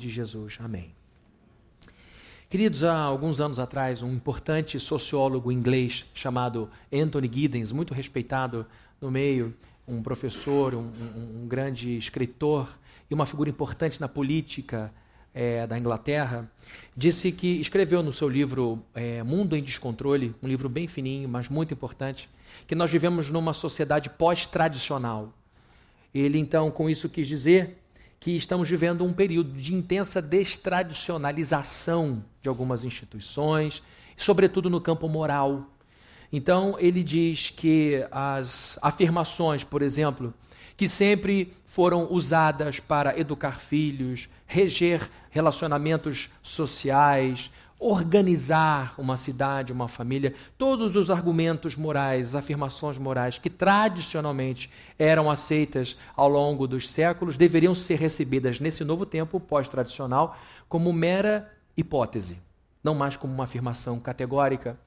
de Jesus. Amém. Queridos, há alguns anos atrás, um importante sociólogo inglês chamado Anthony Giddens, muito respeitado no meio, um professor, um, um, um grande escritor e uma figura importante na política é, da Inglaterra, disse que escreveu no seu livro é, Mundo em Descontrole, um livro bem fininho, mas muito importante, que nós vivemos numa sociedade pós-tradicional. Ele então com isso quis dizer que estamos vivendo um período de intensa destradicionalização de algumas instituições, sobretudo no campo moral. Então, ele diz que as afirmações, por exemplo, que sempre foram usadas para educar filhos, reger relacionamentos sociais, organizar uma cidade, uma família, todos os argumentos morais, afirmações morais que tradicionalmente eram aceitas ao longo dos séculos deveriam ser recebidas nesse novo tempo pós-tradicional como mera hipótese, não mais como uma afirmação categórica.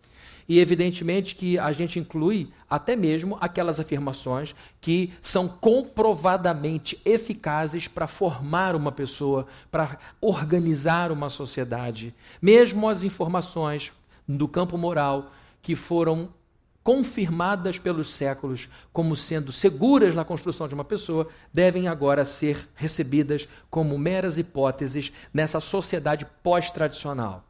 E evidentemente que a gente inclui até mesmo aquelas afirmações que são comprovadamente eficazes para formar uma pessoa, para organizar uma sociedade. Mesmo as informações do campo moral que foram confirmadas pelos séculos como sendo seguras na construção de uma pessoa, devem agora ser recebidas como meras hipóteses nessa sociedade pós-tradicional.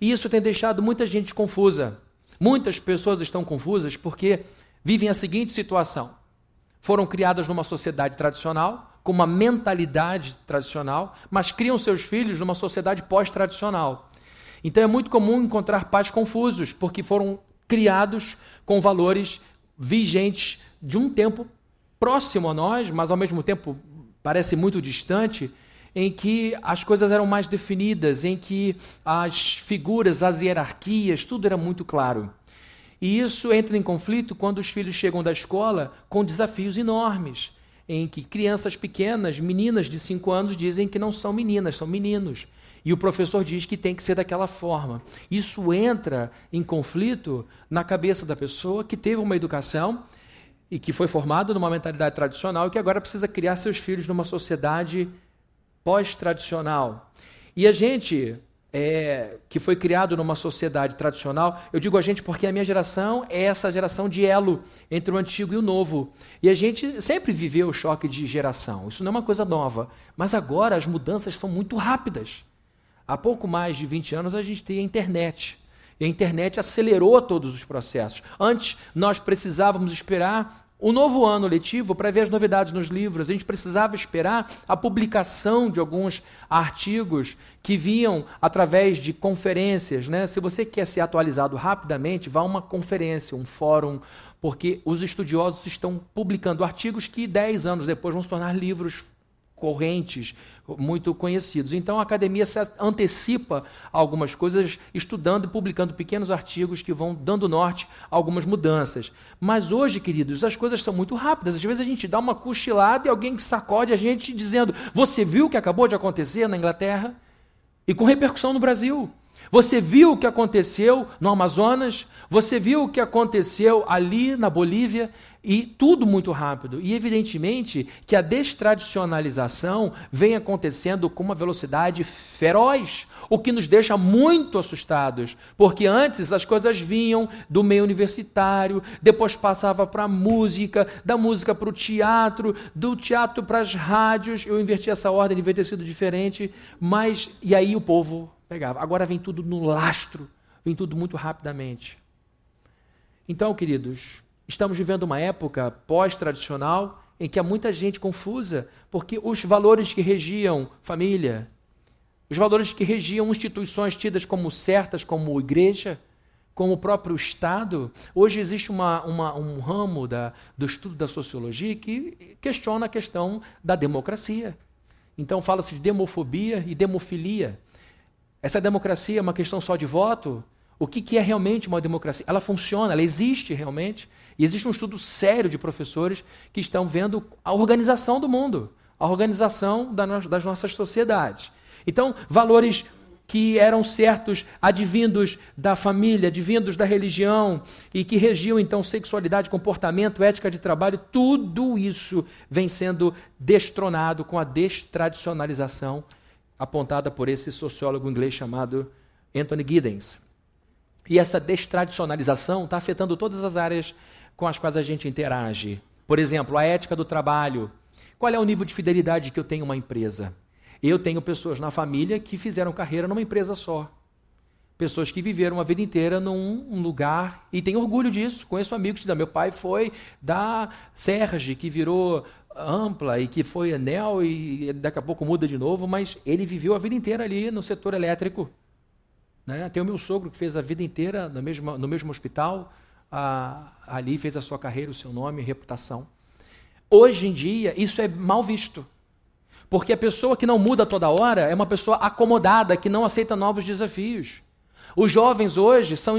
E isso tem deixado muita gente confusa. Muitas pessoas estão confusas porque vivem a seguinte situação: foram criadas numa sociedade tradicional, com uma mentalidade tradicional, mas criam seus filhos numa sociedade pós-tradicional. Então é muito comum encontrar pais confusos, porque foram criados com valores vigentes de um tempo próximo a nós, mas ao mesmo tempo parece muito distante, em que as coisas eram mais definidas, em que as figuras, as hierarquias, tudo era muito claro. E isso entra em conflito quando os filhos chegam da escola com desafios enormes, em que crianças pequenas, meninas de 5 anos, dizem que não são meninas, são meninos. E o professor diz que tem que ser daquela forma. Isso entra em conflito na cabeça da pessoa que teve uma educação e que foi formada numa mentalidade tradicional e que agora precisa criar seus filhos numa sociedade pós-tradicional. E a gente, é, que foi criado numa sociedade tradicional, eu digo a gente porque a minha geração é essa geração de elo entre o antigo e o novo. E a gente sempre viveu o choque de geração. Isso não é uma coisa nova. Mas agora as mudanças são muito rápidas. Há pouco mais de 20 anos a gente tem a internet. E a internet acelerou todos os processos. Antes, nós precisávamos esperar o novo ano letivo para ver as novidades nos livros. A gente precisava esperar a publicação de alguns artigos que vinham através de conferências. Né? Se você quer ser atualizado rapidamente, vá a uma conferência, um fórum, porque os estudiosos estão publicando artigos que dez anos depois vão se tornar livros correntes muito conhecidos. Então a academia se antecipa algumas coisas, estudando e publicando pequenos artigos que vão dando norte a algumas mudanças. Mas hoje, queridos, as coisas são muito rápidas. Às vezes a gente dá uma cochilada e alguém sacode a gente dizendo: Você viu o que acabou de acontecer na Inglaterra? E com repercussão no Brasil. Você viu o que aconteceu no Amazonas? Você viu o que aconteceu ali na Bolívia? E tudo muito rápido. E evidentemente que a destradicionalização vem acontecendo com uma velocidade feroz, o que nos deixa muito assustados, porque antes as coisas vinham do meio universitário, depois passava para a música, da música para o teatro, do teatro para as rádios. Eu inverti essa ordem, devia ter sido diferente, mas e aí o povo pegava. Agora vem tudo no lastro, vem tudo muito rapidamente. Então, queridos, Estamos vivendo uma época pós-tradicional em que há muita gente confusa, porque os valores que regiam família, os valores que regiam instituições tidas como certas, como igreja, como o próprio Estado, hoje existe uma, uma, um ramo da, do estudo da sociologia que questiona a questão da democracia. Então fala-se de demofobia e demofilia. Essa democracia é uma questão só de voto? O que, que é realmente uma democracia? Ela funciona, ela existe realmente? E existe um estudo sério de professores que estão vendo a organização do mundo, a organização das nossas sociedades. Então, valores que eram certos, advindos da família, advindos da religião e que regiam então sexualidade, comportamento, ética de trabalho, tudo isso vem sendo destronado com a destradicionalização apontada por esse sociólogo inglês chamado Anthony Giddens. E essa destradicionalização está afetando todas as áreas com as quais a gente interage. Por exemplo, a ética do trabalho. Qual é o nível de fidelidade que eu tenho uma empresa? Eu tenho pessoas na família que fizeram carreira numa empresa só. Pessoas que viveram a vida inteira num lugar e têm orgulho disso. Conheço amigos que dizem: meu pai foi da Serge, que virou ampla e que foi anel e daqui a pouco muda de novo, mas ele viveu a vida inteira ali no setor elétrico. Né? Tem o meu sogro que fez a vida inteira no mesmo, no mesmo hospital, a, ali fez a sua carreira, o seu nome, reputação. Hoje em dia, isso é mal visto. Porque a pessoa que não muda toda hora é uma pessoa acomodada, que não aceita novos desafios. Os jovens hoje são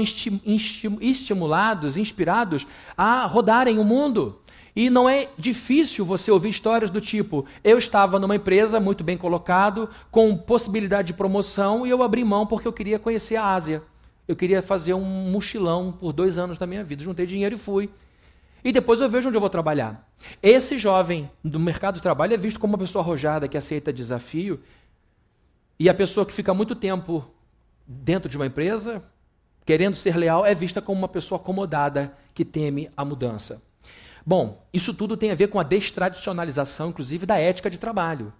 estimulados, inspirados a rodarem o mundo. E não é difícil você ouvir histórias do tipo: eu estava numa empresa muito bem colocado, com possibilidade de promoção, e eu abri mão porque eu queria conhecer a Ásia. Eu queria fazer um mochilão por dois anos da minha vida. Juntei dinheiro e fui. E depois eu vejo onde eu vou trabalhar. Esse jovem do mercado de trabalho é visto como uma pessoa arrojada que aceita desafio. E a pessoa que fica muito tempo dentro de uma empresa, querendo ser leal, é vista como uma pessoa acomodada que teme a mudança. Bom, isso tudo tem a ver com a destradicionalização, inclusive, da ética de trabalho.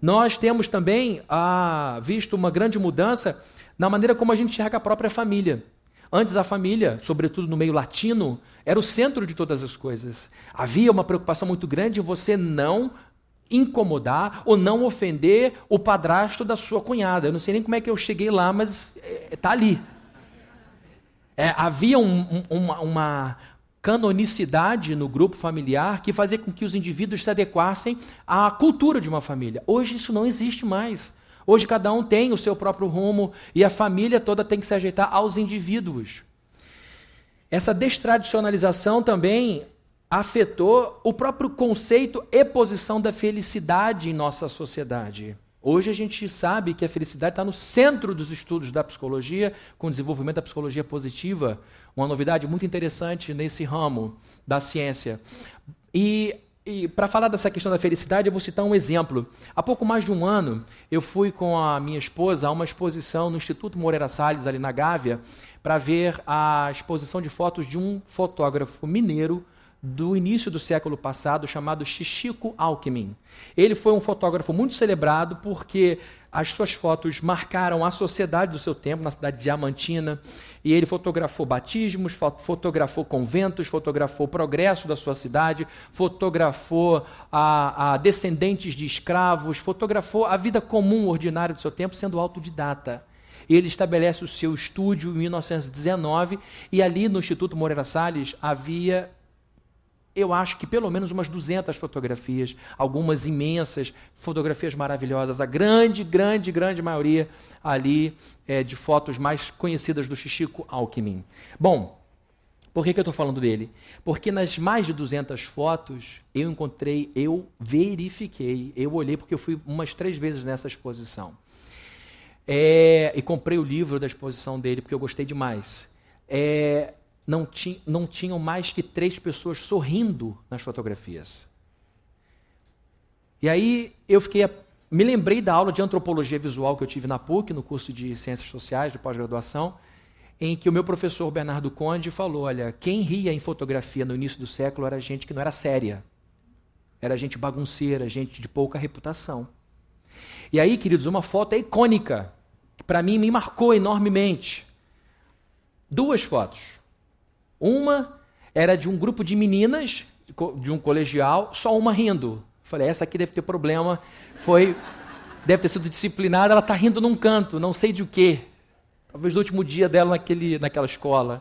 Nós temos também ah, visto uma grande mudança na maneira como a gente enxerga a própria família. Antes a família, sobretudo no meio latino, era o centro de todas as coisas. Havia uma preocupação muito grande em você não incomodar ou não ofender o padrasto da sua cunhada. Eu não sei nem como é que eu cheguei lá, mas está é, ali. É, havia um, um, uma, uma, canonicidade no grupo familiar que fazia com que os indivíduos se adequassem à cultura de uma família. Hoje isso não existe mais. Hoje cada um tem o seu próprio rumo e a família toda tem que se ajeitar aos indivíduos. Essa destradicionalização também afetou o próprio conceito e posição da felicidade em nossa sociedade. Hoje a gente sabe que a felicidade está no centro dos estudos da psicologia, com o desenvolvimento da psicologia positiva, uma novidade muito interessante nesse ramo da ciência. E, e para falar dessa questão da felicidade, eu vou citar um exemplo. Há pouco mais de um ano, eu fui com a minha esposa a uma exposição no Instituto Moreira Salles, ali na Gávea, para ver a exposição de fotos de um fotógrafo mineiro do início do século passado chamado Chichico Alckmin. Ele foi um fotógrafo muito celebrado porque as suas fotos marcaram a sociedade do seu tempo, na cidade de Diamantina, e ele fotografou batismos, fotografou conventos, fotografou o progresso da sua cidade, fotografou a, a descendentes de escravos, fotografou a vida comum, ordinária do seu tempo, sendo autodidata. Ele estabelece o seu estúdio em 1919 e ali no Instituto Moreira Salles havia eu acho que pelo menos umas 200 fotografias, algumas imensas, fotografias maravilhosas, a grande, grande, grande maioria ali é, de fotos mais conhecidas do Chichico Alckmin. Bom, por que, que eu estou falando dele? Porque nas mais de 200 fotos eu encontrei, eu verifiquei, eu olhei, porque eu fui umas três vezes nessa exposição. É, e comprei o livro da exposição dele, porque eu gostei demais. É, não, ti, não tinham mais que três pessoas sorrindo nas fotografias. E aí eu fiquei. Me lembrei da aula de antropologia visual que eu tive na PUC, no curso de Ciências Sociais de pós-graduação, em que o meu professor Bernardo Conde falou: olha, quem ria em fotografia no início do século era gente que não era séria. Era gente bagunceira, gente de pouca reputação. E aí, queridos, uma foto é icônica, que para mim me marcou enormemente. Duas fotos. Uma era de um grupo de meninas, de um colegial, só uma rindo. Falei, essa aqui deve ter problema. Foi, deve ter sido disciplinada, ela está rindo num canto, não sei de o quê. Talvez do último dia dela naquele, naquela escola.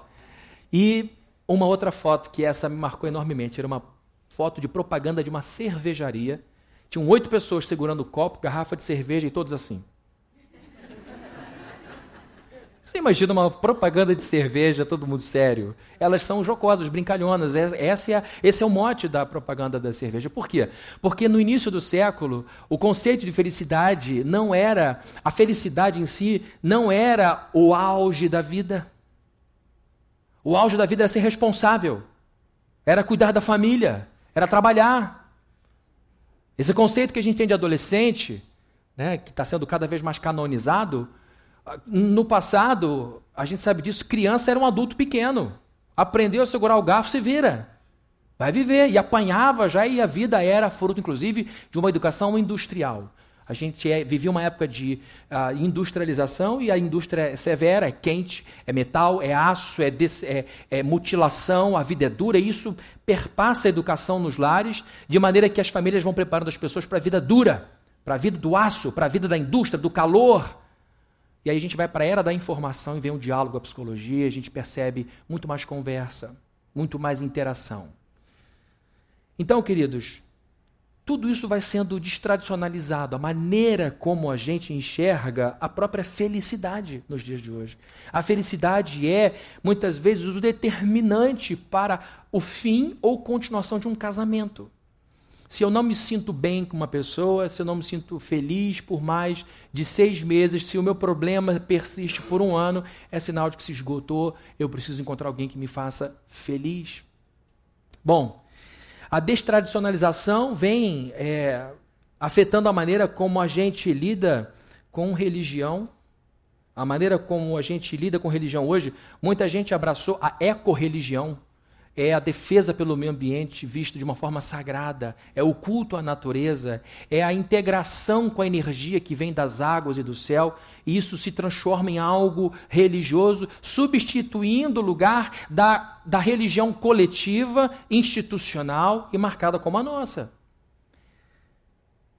E uma outra foto, que essa me marcou enormemente, era uma foto de propaganda de uma cervejaria. Tinham oito pessoas segurando copo, garrafa de cerveja e todos assim. Você imagina uma propaganda de cerveja, todo mundo sério? Elas são jocosas, brincalhonas. Essa é, esse é o mote da propaganda da cerveja. Por quê? Porque no início do século, o conceito de felicidade não era, a felicidade em si não era o auge da vida. O auge da vida era ser responsável, era cuidar da família, era trabalhar. Esse conceito que a gente tem de adolescente, né, que está sendo cada vez mais canonizado, no passado, a gente sabe disso, criança era um adulto pequeno. Aprendeu a segurar o garfo, se vira. Vai viver. E apanhava já, e a vida era fruto, inclusive, de uma educação industrial. A gente é, vivia uma época de uh, industrialização e a indústria é severa, é quente, é metal, é aço, é, des, é, é, mutilação, a vida é dura, e isso perpassa a educação nos lares, de maneira que as famílias vão preparando as pessoas para a vida dura, para a vida do aço, para a vida da indústria, do calor. E aí a gente vai para a era da informação e vem um diálogo, a psicologia, a gente percebe muito mais conversa, muito mais interação. Então, queridos, tudo isso vai sendo destradicionalizado, a maneira como a gente enxerga a própria felicidade nos dias de hoje. A felicidade é, muitas vezes, o determinante para o fim ou continuação de um casamento. Se eu não me sinto bem com uma pessoa, se eu não me sinto feliz por mais de seis meses, se o meu problema persiste por um ano, é sinal de que se esgotou, eu preciso encontrar alguém que me faça feliz. Bom, a destradicionalização vem é, afetando a maneira como a gente lida com religião, a maneira como a gente lida com religião hoje. Muita gente abraçou a ecorreligião, é a defesa pelo meio ambiente visto de uma forma sagrada, é o culto à natureza, é a integração com a energia que vem das águas e do céu, e isso se transforma em algo religioso, substituindo o lugar da, da religião coletiva, institucional e marcada como a nossa.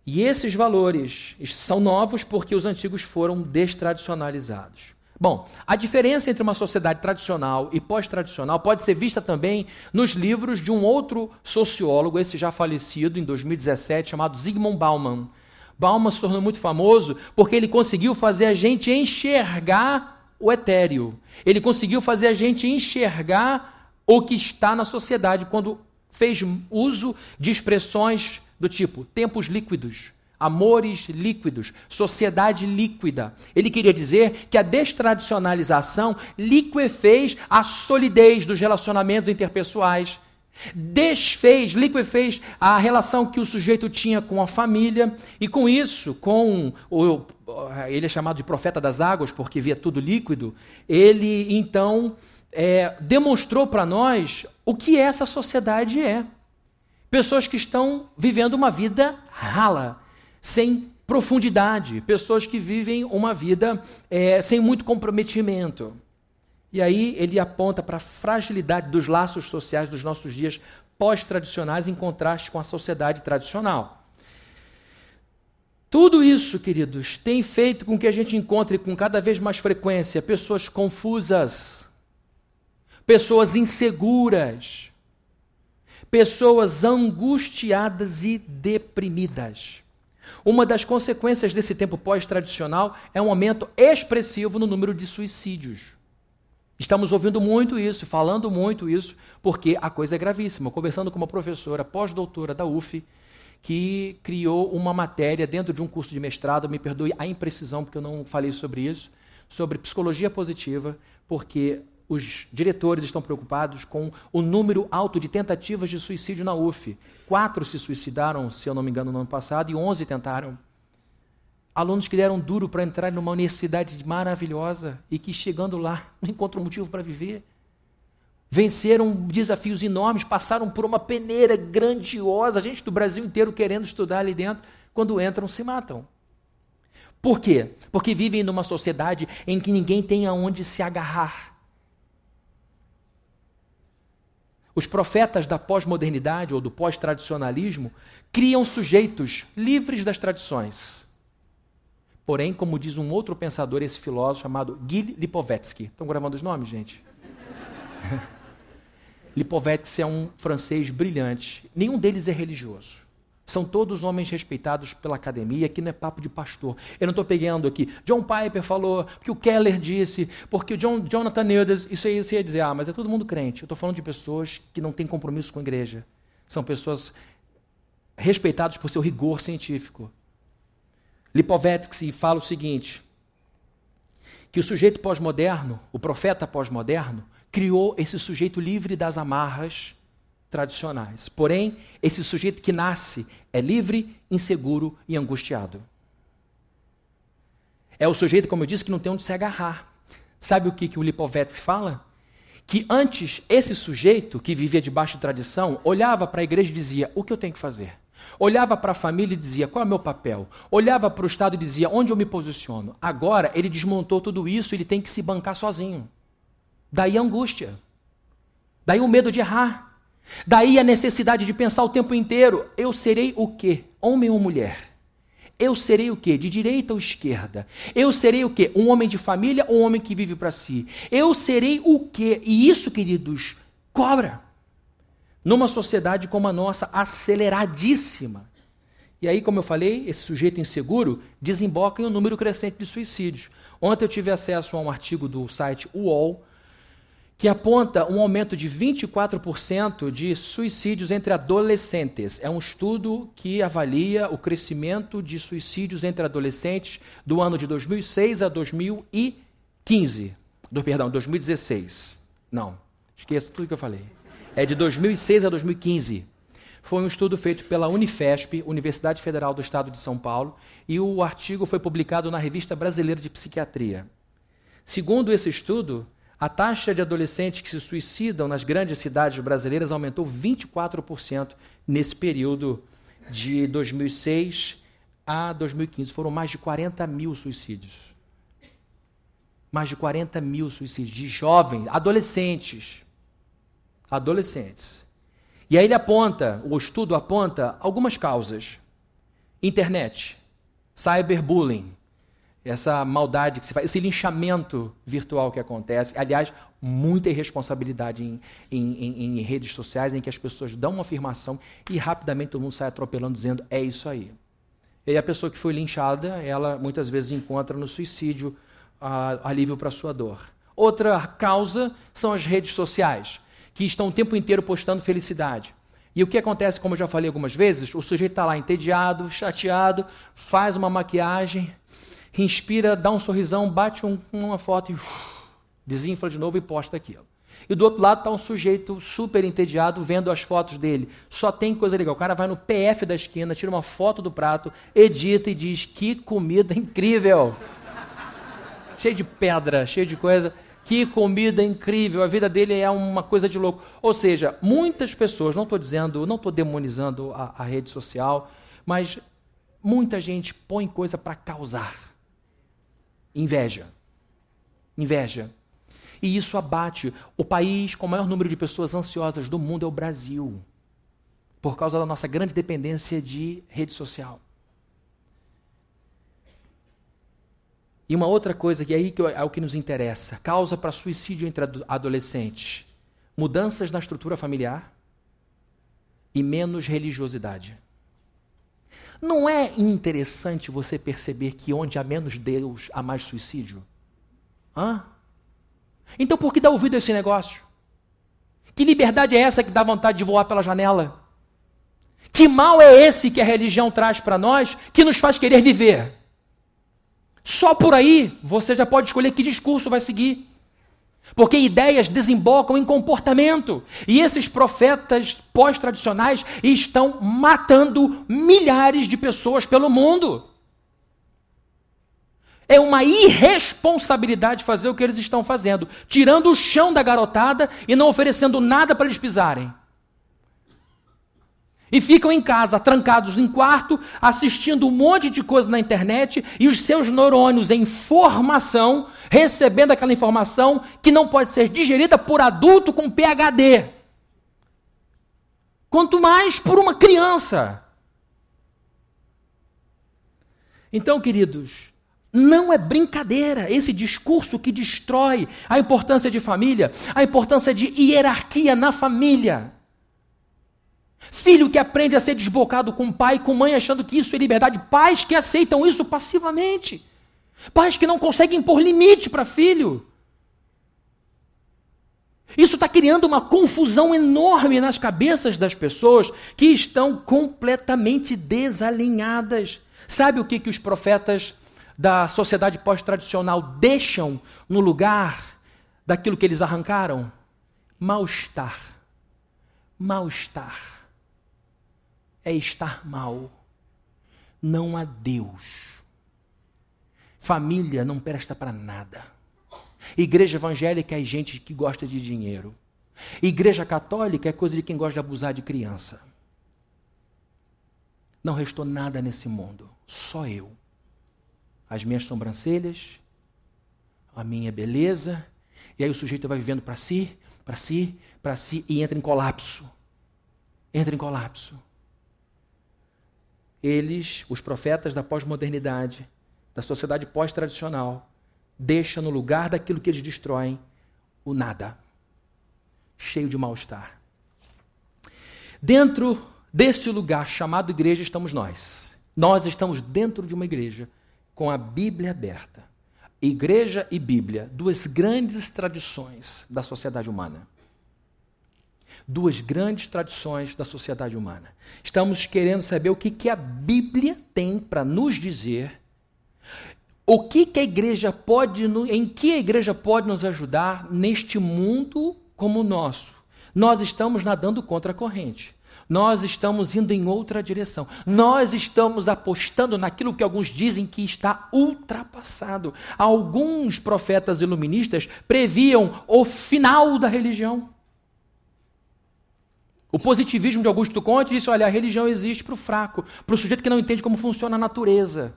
E esses valores são novos porque os antigos foram destradicionalizados. Bom, a diferença entre uma sociedade tradicional e pós-tradicional pode ser vista também nos livros de um outro sociólogo, esse já falecido em 2017, chamado Zygmunt Bauman. Bauman se tornou muito famoso porque ele conseguiu fazer a gente enxergar o etéreo. Ele conseguiu fazer a gente enxergar o que está na sociedade quando fez uso de expressões do tipo tempos líquidos, amores líquidos, sociedade líquida. Ele queria dizer que a destradicionalização liquefez a solidez dos relacionamentos interpessoais. Desfez, liquefez a relação que o sujeito tinha com a família, e com isso, com o, ele é chamado de profeta das águas, porque via tudo líquido, ele então é, demonstrou para nós o que essa sociedade é. Pessoas que estão vivendo uma vida rala, sem profundidade, pessoas que vivem uma vida é, sem muito comprometimento. E aí ele aponta para a fragilidade dos laços sociais dos nossos dias pós-tradicionais em contraste com a sociedade tradicional. Tudo isso, queridos, tem feito com que a gente encontre com cada vez mais frequência pessoas confusas, pessoas inseguras, pessoas angustiadas e deprimidas. Uma das consequências desse tempo pós-tradicional é um aumento expressivo no número de suicídios. Estamos ouvindo muito isso, falando muito isso, porque a coisa é gravíssima. Conversando com uma professora pós-doutora da UF, que criou uma matéria dentro de um curso de mestrado, me perdoe a imprecisão, porque eu não falei sobre isso, sobre psicologia positiva, porque os diretores estão preocupados com o número alto de tentativas de suicídio na UF. Quatro se suicidaram, se eu não me engano, no ano passado, e onze tentaram. Alunos que deram duro para entrar numa universidade maravilhosa e que, chegando lá, não encontram motivo para viver. Venceram desafios enormes, passaram por uma peneira grandiosa, gente do Brasil inteiro querendo estudar ali dentro, quando entram, se matam. Por quê? Porque vivem numa sociedade em que ninguém tem aonde se agarrar. Os profetas da pós-modernidade ou do pós-tradicionalismo criam sujeitos livres das tradições. Porém, como diz um outro pensador, esse filósofo chamado Gil Lipovetsky. Estão gravando os nomes, gente? Lipovetsky é um francês brilhante. Nenhum deles é religioso. São todos homens respeitados pela academia, aqui não é papo de pastor. Eu não estou pegando aqui. John Piper falou, porque o Keller disse, porque o John, Jonathan Edwards, isso aí você ia dizer, ah, mas é todo mundo crente. Eu estou falando de pessoas que não têm compromisso com a igreja. São pessoas respeitadas por seu rigor científico. Lipovetsky fala o seguinte, que o sujeito pós-moderno, o profeta pós-moderno, criou esse sujeito livre das amarras tradicionais. Porém, esse sujeito que nasce é livre, inseguro e angustiado. É o sujeito, como eu disse, que não tem onde se agarrar. Sabe o que, que o Lipovetsky fala? Que antes, esse sujeito que vivia debaixo de tradição olhava para a igreja e dizia: O que eu tenho que fazer? Olhava para a família e dizia: Qual é o meu papel? Olhava para o Estado e dizia: Onde eu me posiciono? Agora ele desmontou tudo isso, ele tem que se bancar sozinho. Daí a angústia. Daí o medo de errar. Daí a necessidade de pensar o tempo inteiro: eu serei o quê? Homem ou mulher? Eu serei o quê? De direita ou esquerda? Eu serei o quê? Um homem de família ou um homem que vive para si? Eu serei o quê? E isso, queridos, cobra. Numa sociedade como a nossa, aceleradíssima. E aí, como eu falei, esse sujeito inseguro desemboca em um número crescente de suicídios. Ontem eu tive acesso a um artigo do site UOL que aponta um aumento de 24% de suicídios entre adolescentes. É um estudo que avalia o crescimento de suicídios entre adolescentes do ano de 2006 a 2015. Do, perdão, 2016. Não, esqueça tudo que eu falei. É de 2006 a 2015. Foi um estudo feito pela Unifesp, Universidade Federal do Estado de São Paulo, e o artigo foi publicado na Revista Brasileira de Psiquiatria. Segundo esse estudo, a taxa de adolescentes que se suicidam nas grandes cidades brasileiras aumentou 24% nesse período de 2006 a 2015. Foram mais de 40 mil suicídios. Mais de 40 mil suicídios de jovens, adolescentes. Adolescentes. E aí ele aponta, o estudo aponta algumas causas: internet, cyberbullying, essa maldade que se faz, esse linchamento virtual que acontece. Aliás, muita irresponsabilidade em, em, em, em, redes sociais em que as pessoas dão uma afirmação e rapidamente todo mundo sai atropelando dizendo é isso aí. E a pessoa que foi linchada, ela muitas vezes encontra no suicídio ah, alívio para sua dor. Outra causa são as redes sociais, que estão o tempo inteiro postando felicidade. E o que acontece, como eu já falei algumas vezes, o sujeito está lá entediado, chateado, faz uma maquiagem, inspira, dá um sorrisão, bate um, uma foto e desinfla de novo e posta aquilo. E do outro lado está um sujeito super entediado vendo as fotos dele. Só tem coisa legal. O cara vai no PF da esquina, tira uma foto do prato, edita e diz: Que comida incrível! cheio de pedra, cheio de coisa. Que comida incrível! A vida dele é uma coisa de louco. Ou seja, muitas pessoas, não estou dizendo, não estou demonizando a, a rede social, mas muita gente põe coisa para causar. Inveja. Inveja. E isso abate. O país com o maior número de pessoas ansiosas do mundo é o Brasil, por causa da nossa grande dependência de rede social. E uma outra coisa que é aí que é o que nos interessa: causa para suicídio entre adolescentes, mudanças na estrutura familiar e menos religiosidade. Não é interessante você perceber que onde há menos Deus, há mais suicídio? Hã? Então por que dá ouvido a esse negócio? Que liberdade é essa que dá vontade de voar pela janela? Que mal é esse que a religião traz para nós que nos faz querer viver? Só por aí você já pode escolher que discurso vai seguir. Porque ideias desembocam em comportamento. E esses profetas pós-tradicionais estão matando milhares de pessoas pelo mundo. É uma irresponsabilidade fazer o que eles estão fazendo, tirando o chão da garotada e não oferecendo nada para eles pisarem e ficam em casa, trancados em quarto, assistindo um monte de coisa na internet e os seus neurônios em formação, recebendo aquela informação que não pode ser digerida por adulto com PhD. Quanto mais por uma criança. Então, queridos, não é brincadeira esse discurso que destrói a importância de família, a importância de hierarquia na família. Filho que aprende a ser desbocado com pai e com mãe, achando que isso é liberdade. Pais que aceitam isso passivamente. Pais que não conseguem impor limite para filho. Isso está criando uma confusão enorme nas cabeças das pessoas que estão completamente desalinhadas. Sabe o que, que os profetas da sociedade pós-tradicional deixam no lugar daquilo que eles arrancaram? Mal-estar. Mal-estar é estar mal. Não há Deus. Família não presta para nada. Igreja evangélica é gente que gosta de dinheiro. Igreja católica é coisa de quem gosta de abusar de criança. Não restou nada nesse mundo, só eu. As minhas sobrancelhas, a minha beleza, e aí o sujeito vai vivendo para si, para si, para si e entra em colapso. Entra em colapso. Eles, os profetas da pós-modernidade, da sociedade pós-tradicional, deixam no lugar daquilo que eles destroem o nada, cheio de mal-estar. Dentro desse lugar chamado igreja estamos nós. Nós estamos dentro de uma igreja com a Bíblia aberta. Igreja e Bíblia, duas grandes tradições da sociedade humana. Duas grandes tradições da sociedade humana. Estamos querendo saber o que, que a Bíblia tem para nos dizer, o que, que a igreja pode, em que a igreja pode nos ajudar neste mundo como o nosso. Nós estamos nadando contra a corrente. Nós estamos indo em outra direção. Nós estamos apostando naquilo que alguns dizem que está ultrapassado. Alguns profetas iluministas previam o final da religião. O positivismo de Augusto Conte disse: olha, a religião existe para o fraco, para o sujeito que não entende como funciona a natureza.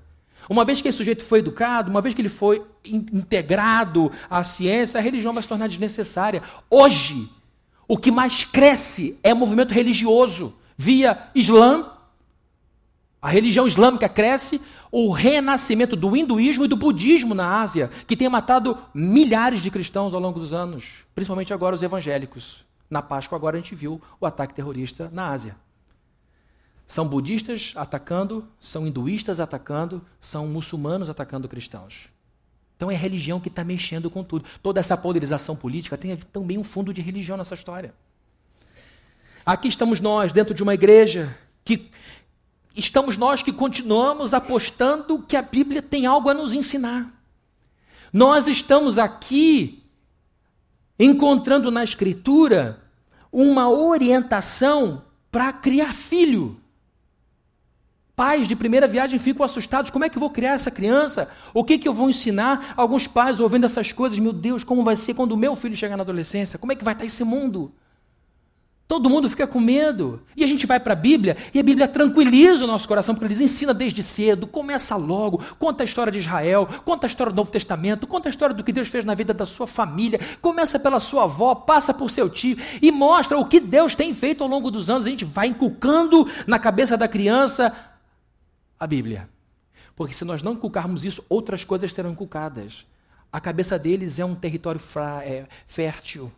Uma vez que esse sujeito foi educado, uma vez que ele foi integrado à ciência, a religião vai se tornar desnecessária. Hoje, o que mais cresce é o movimento religioso, via Islã. A religião islâmica cresce, o renascimento do hinduísmo e do budismo na Ásia, que tem matado milhares de cristãos ao longo dos anos, principalmente agora os evangélicos. Na Páscoa, agora a gente viu o ataque terrorista na Ásia. São budistas atacando, são hinduístas atacando, são muçulmanos atacando cristãos. Então é religião que está mexendo com tudo. Toda essa polarização política tem também um fundo de religião nessa história. Aqui estamos nós, dentro de uma igreja, que estamos nós que continuamos apostando que a Bíblia tem algo a nos ensinar. Nós estamos aqui encontrando na Escritura uma orientação para criar filho. Pais de primeira viagem ficam assustados: como é que eu vou criar essa criança? O que, que eu vou ensinar? Alguns pais ouvindo essas coisas: meu Deus, como vai ser quando o meu filho chegar na adolescência? Como é que vai estar esse mundo? Todo mundo fica com medo. E a gente vai para a Bíblia e a Bíblia tranquiliza o nosso coração, porque eles ensina desde cedo, começa logo, conta a história de Israel, conta a história do Novo Testamento, conta a história do que Deus fez na vida da sua família, começa pela sua avó, passa por seu tio e mostra o que Deus tem feito ao longo dos anos. A gente vai inculcando na cabeça da criança a Bíblia. Porque se nós não inculcarmos isso, outras coisas serão inculcadas. A cabeça deles é um território é, fértil.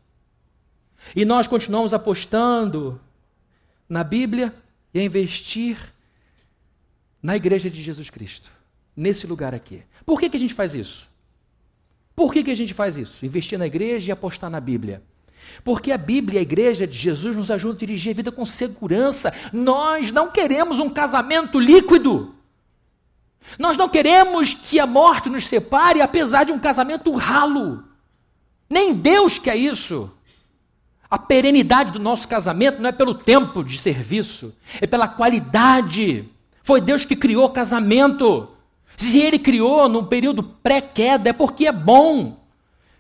E nós continuamos apostando na Bíblia e a investir na igreja de Jesus Cristo, nesse lugar aqui. Por que, que a gente faz isso? Por que, que a gente faz isso? Investir na igreja e apostar na Bíblia. Porque a Bíblia e a igreja de Jesus nos ajudam a dirigir a vida com segurança. Nós não queremos um casamento líquido. Nós não queremos que a morte nos separe, apesar de um casamento ralo. Nem Deus quer isso. A perenidade do nosso casamento não é pelo tempo de serviço, é pela qualidade. Foi Deus que criou o casamento. Se Ele criou num período pré-queda, é porque é bom.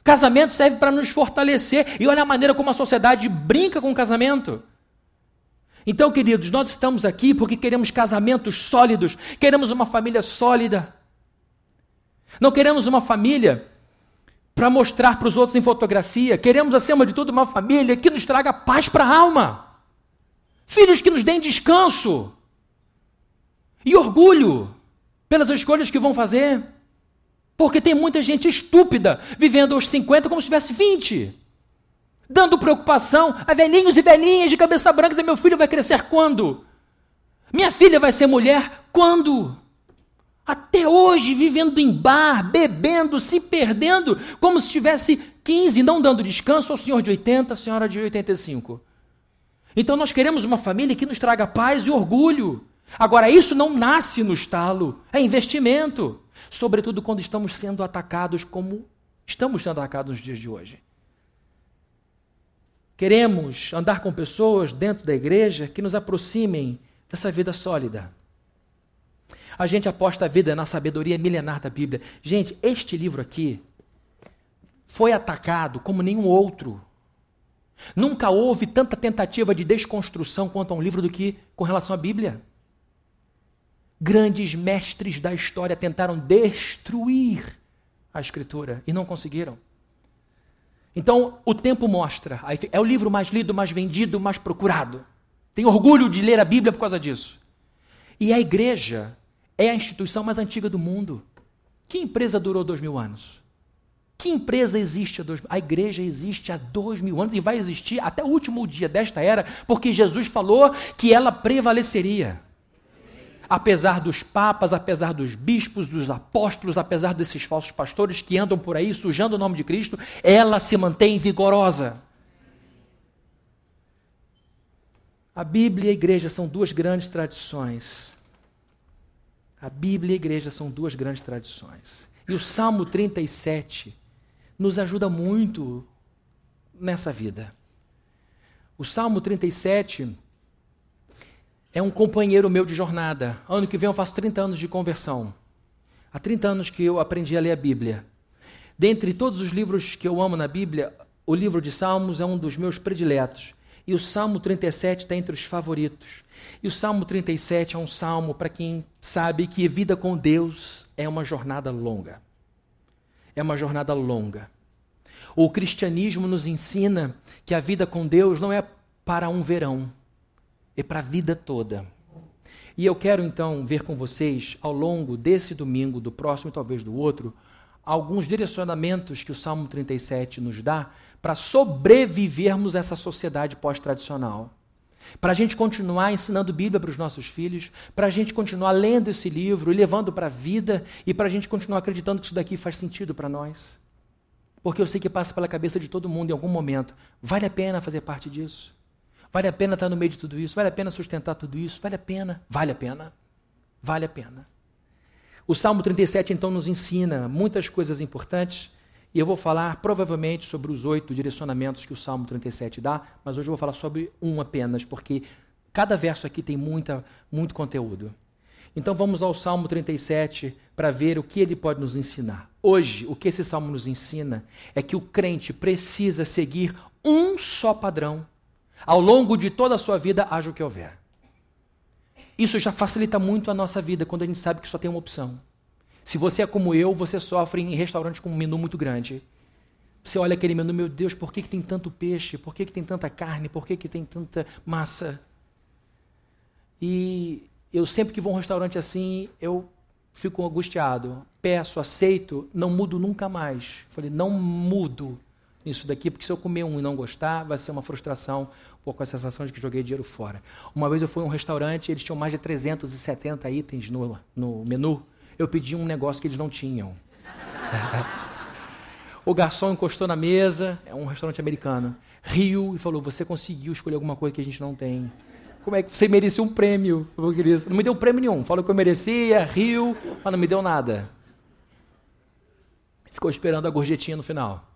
Casamento serve para nos fortalecer. E olha a maneira como a sociedade brinca com o casamento. Então, queridos, nós estamos aqui porque queremos casamentos sólidos, queremos uma família sólida. Não queremos uma família para mostrar para os outros em fotografia. Queremos, acima de tudo, uma família que nos traga paz para a alma. Filhos que nos deem descanso e orgulho pelas escolhas que vão fazer. Porque tem muita gente estúpida vivendo aos 50 como se tivesse 20. Dando preocupação a velhinhos e velhinhas de cabeça branca dizer, meu filho vai crescer quando? Minha filha vai ser mulher quando? Até hoje, vivendo em bar, bebendo, se perdendo, como se tivesse 15, não dando descanso ao senhor de 80, à senhora de 85. Então nós queremos uma família que nos traga paz e orgulho. Agora, isso não nasce no estalo, é investimento sobretudo quando estamos sendo atacados como estamos sendo atacados nos dias de hoje. Queremos andar com pessoas dentro da igreja que nos aproximem dessa vida sólida. A gente aposta a vida na sabedoria milenar da Bíblia. Gente, este livro aqui foi atacado como nenhum outro. Nunca houve tanta tentativa de desconstrução quanto a um livro do que com relação à Bíblia. Grandes mestres da história tentaram destruir a Escritura e não conseguiram. Então, o tempo mostra. É o livro mais lido, mais vendido, mais procurado. Tenho orgulho de ler a Bíblia por causa disso. E a igreja é a instituição mais antiga do mundo. Que empresa durou dois mil anos? Que empresa existe há dois mil? A igreja existe há dois mil anos e vai existir até o último dia desta era, porque Jesus falou que ela prevaleceria. Apesar dos papas, apesar dos bispos, dos apóstolos, apesar desses falsos pastores que andam por aí sujando o nome de Cristo, ela se mantém vigorosa. A Bíblia e a igreja são duas grandes tradições. A Bíblia e a igreja são duas grandes tradições. E o Salmo 37 nos ajuda muito nessa vida. O Salmo 37 é um companheiro meu de jornada. Ano que vem eu faço 30 anos de conversão. Há 30 anos que eu aprendi a ler a Bíblia. Dentre todos os livros que eu amo na Bíblia, o livro de Salmos é um dos meus prediletos. E o Salmo 37 está entre os favoritos. E o Salmo 37 é um salmo para quem sabe que vida com Deus é uma jornada longa. É uma jornada longa. O cristianismo nos ensina que a vida com Deus não é para um verão, é para a vida toda. E eu quero então ver com vocês, ao longo desse domingo, do próximo e talvez do outro, alguns direcionamentos que o Salmo 37 nos dá para sobrevivermos essa sociedade pós-tradicional. Para a gente continuar ensinando Bíblia para os nossos filhos, para a gente continuar lendo esse livro e levando para a vida, e para a gente continuar acreditando que isso daqui faz sentido para nós. Porque eu sei que passa pela cabeça de todo mundo em algum momento. Vale a pena fazer parte disso? Vale a pena estar no meio de tudo isso? Vale a pena sustentar tudo isso? Vale a pena? Vale a pena. Vale a pena. O Salmo 37 então nos ensina muitas coisas importantes e eu vou falar provavelmente sobre os oito direcionamentos que o Salmo 37 dá, mas hoje eu vou falar sobre um apenas, porque cada verso aqui tem muita, muito conteúdo. Então vamos ao Salmo 37 para ver o que ele pode nos ensinar. Hoje, o que esse salmo nos ensina é que o crente precisa seguir um só padrão ao longo de toda a sua vida, haja o que houver. Isso já facilita muito a nossa vida quando a gente sabe que só tem uma opção. Se você é como eu, você sofre em restaurantes com um menu muito grande. Você olha aquele menu, meu Deus, por que, que tem tanto peixe? Por que, que tem tanta carne? Por que, que tem tanta massa? E eu sempre que vou a um restaurante assim, eu fico angustiado. Peço, aceito, não mudo nunca mais. Falei, não mudo nisso daqui, porque se eu comer um e não gostar, vai ser uma frustração, um pouco a sensação de que joguei dinheiro fora. Uma vez eu fui a um restaurante, eles tinham mais de 370 itens no, no menu. Eu pedi um negócio que eles não tinham. o garçom encostou na mesa, é um restaurante americano, riu e falou: Você conseguiu escolher alguma coisa que a gente não tem. Como é que você merecia um prêmio? Não me deu prêmio nenhum. Falou que eu merecia, riu, mas não me deu nada. Ficou esperando a gorjetinha no final.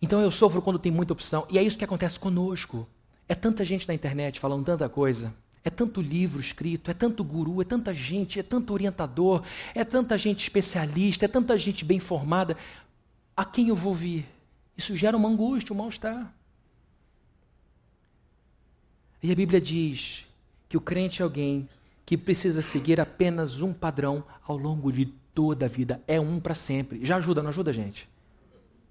Então eu sofro quando tem muita opção. E é isso que acontece conosco. É tanta gente na internet falando tanta coisa. É tanto livro escrito, é tanto guru, é tanta gente, é tanto orientador, é tanta gente especialista, é tanta gente bem formada. A quem eu vou ouvir? Isso gera uma angústia, um mal-estar. E a Bíblia diz que o crente é alguém que precisa seguir apenas um padrão ao longo de toda a vida. É um para sempre. Já ajuda, não ajuda, gente?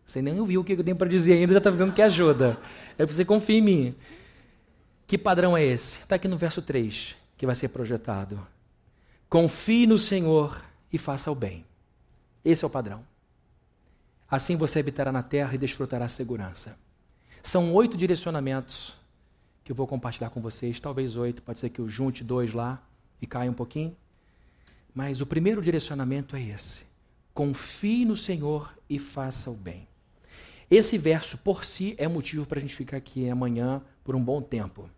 Você nem ouviu o que eu tenho para dizer ainda, já está dizendo que ajuda. É para você confiar em mim. Que padrão é esse? Está aqui no verso 3, que vai ser projetado. Confie no Senhor e faça o bem. Esse é o padrão. Assim você habitará na terra e desfrutará a segurança. São oito direcionamentos que eu vou compartilhar com vocês, talvez oito, pode ser que eu junte dois lá e caia um pouquinho. Mas o primeiro direcionamento é esse: confie no Senhor e faça o bem. Esse verso por si é motivo para a gente ficar aqui amanhã por um bom tempo.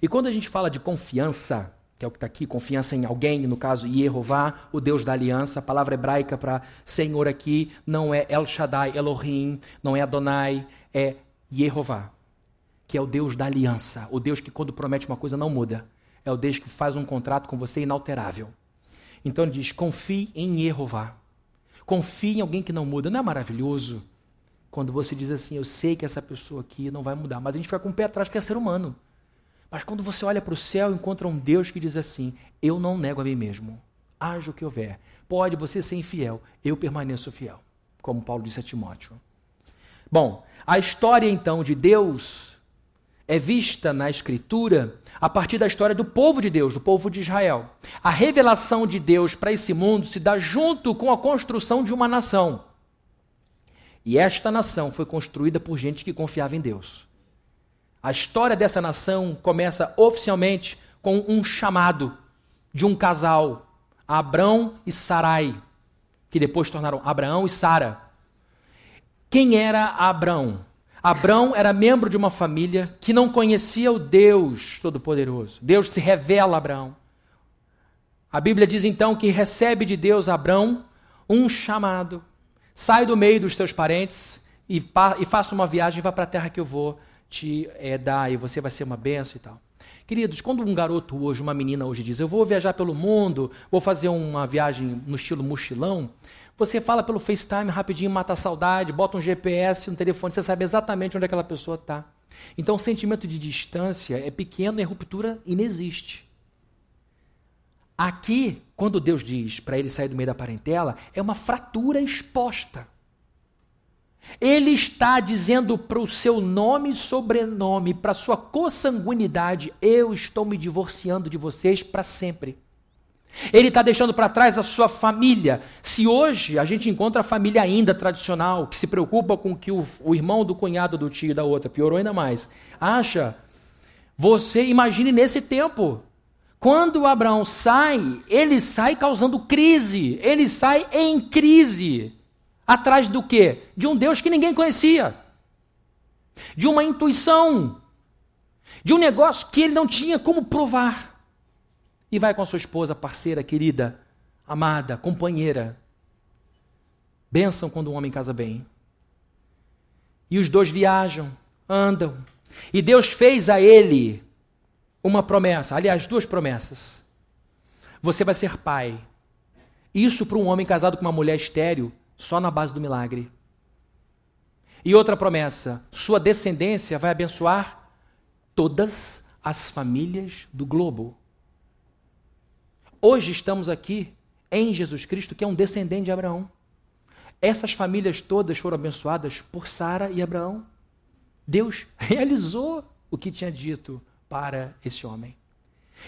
E quando a gente fala de confiança, que é o que está aqui, confiança em alguém, no caso Yehová, o Deus da aliança, a palavra hebraica para Senhor aqui não é El Shaddai, Elohim, não é Adonai, é Yehová que é o Deus da aliança, o Deus que quando promete uma coisa não muda. é o Deus que faz um contrato com você inalterável. Então ele diz: confie em Jeová. Confie em alguém que não muda. Não é maravilhoso? Quando você diz assim, eu sei que essa pessoa aqui não vai mudar, mas a gente fica com o pé atrás que é ser humano. Mas quando você olha para o céu, encontra um Deus que diz assim: eu não nego a mim mesmo. Haja o que houver. Pode você ser infiel, eu permaneço fiel. Como Paulo disse a Timóteo. Bom, a história então de Deus é vista na Escritura a partir da história do povo de Deus, do povo de Israel. A revelação de Deus para esse mundo se dá junto com a construção de uma nação. E esta nação foi construída por gente que confiava em Deus. A história dessa nação começa oficialmente com um chamado de um casal, Abrão e Sarai, que depois tornaram Abraão e Sara. Quem era Abrão? Abrão era membro de uma família que não conhecia o Deus Todo-Poderoso. Deus se revela a Abraão. A Bíblia diz então que recebe de Deus Abrão um chamado. Sai do meio dos seus parentes e, e faça uma viagem e vá para a terra que eu vou te é, dar e você vai ser uma benção e tal. Queridos, quando um garoto hoje, uma menina hoje diz, eu vou viajar pelo mundo, vou fazer uma viagem no estilo mochilão, você fala pelo FaceTime rapidinho, mata a saudade, bota um GPS no telefone, você sabe exatamente onde aquela pessoa está. Então o sentimento de distância é pequeno e a ruptura inexiste. Aqui, quando Deus diz para ele sair do meio da parentela, é uma fratura exposta. Ele está dizendo para o seu nome e sobrenome, para sua consanguinidade: eu estou me divorciando de vocês para sempre. Ele está deixando para trás a sua família. Se hoje a gente encontra a família ainda tradicional, que se preocupa com que o, o irmão do cunhado do tio da outra, piorou ainda mais, acha, você imagine nesse tempo. Quando Abraão sai, ele sai causando crise, ele sai em crise. Atrás do quê? De um Deus que ninguém conhecia. De uma intuição. De um negócio que ele não tinha como provar e vai com a sua esposa, parceira, querida, amada, companheira. Bênção quando um homem casa bem. E os dois viajam, andam. E Deus fez a ele uma promessa, aliás, duas promessas. Você vai ser pai. Isso para um homem casado com uma mulher estéril, só na base do milagre. E outra promessa: sua descendência vai abençoar todas as famílias do globo. Hoje estamos aqui em Jesus Cristo, que é um descendente de Abraão. Essas famílias todas foram abençoadas por Sara e Abraão. Deus realizou o que tinha dito para esse homem.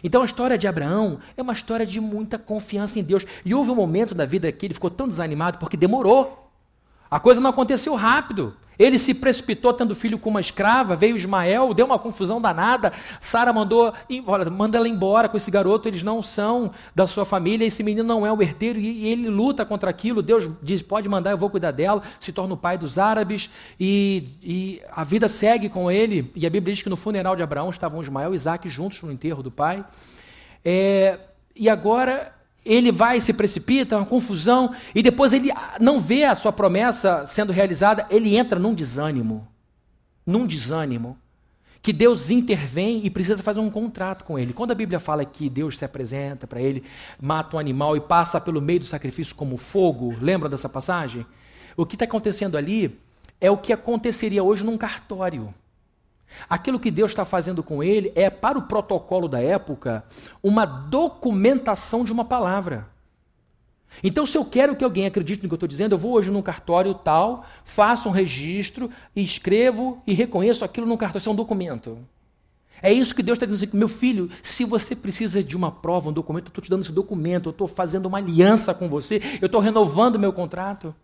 Então a história de Abraão é uma história de muita confiança em Deus. E houve um momento da vida que ele ficou tão desanimado porque demorou. A coisa não aconteceu rápido. Ele se precipitou tendo filho com uma escrava, veio Ismael, deu uma confusão danada. Sara mandou, olha, manda ela embora com esse garoto, eles não são da sua família, esse menino não é o herdeiro e ele luta contra aquilo. Deus diz: pode mandar, eu vou cuidar dela. Se torna o pai dos árabes e, e a vida segue com ele. E a Bíblia diz que no funeral de Abraão estavam Ismael e Isaac juntos no enterro do pai. É, e agora ele vai se precipita, uma confusão, e depois ele não vê a sua promessa sendo realizada, ele entra num desânimo. Num desânimo. Que Deus intervém e precisa fazer um contrato com ele. Quando a Bíblia fala que Deus se apresenta para ele, mata um animal e passa pelo meio do sacrifício como fogo, lembra dessa passagem? O que está acontecendo ali é o que aconteceria hoje num cartório. Aquilo que Deus está fazendo com ele é, para o protocolo da época, uma documentação de uma palavra. Então, se eu quero que alguém acredite no que eu estou dizendo, eu vou hoje num cartório tal, faço um registro, escrevo e reconheço aquilo no cartório. Isso é um documento. É isso que Deus está dizendo. Meu filho, se você precisa de uma prova, um documento, eu estou te dando esse documento, eu estou fazendo uma aliança com você, eu estou renovando meu contrato.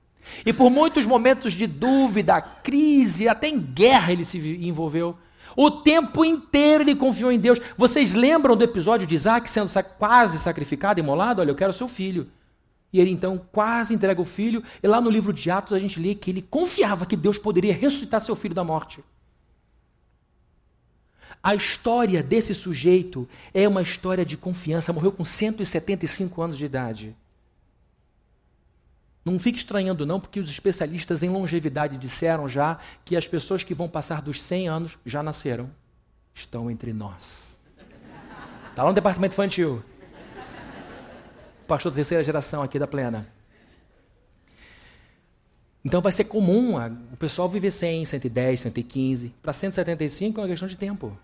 E por muitos momentos de dúvida, crise, até em guerra ele se envolveu. O tempo inteiro ele confiou em Deus. Vocês lembram do episódio de Isaac sendo quase sacrificado, imolado? Olha, eu quero seu filho. E ele então quase entrega o filho. E lá no livro de Atos a gente lê que ele confiava que Deus poderia ressuscitar seu filho da morte. A história desse sujeito é uma história de confiança. Morreu com 175 anos de idade. Não fique estranhando, não, porque os especialistas em longevidade disseram já que as pessoas que vão passar dos 100 anos já nasceram. Estão entre nós. Está lá no departamento infantil. Pastor da terceira geração aqui da plena. Então vai ser comum o pessoal viver 100, 110, 115. Para 175 é uma questão de tempo.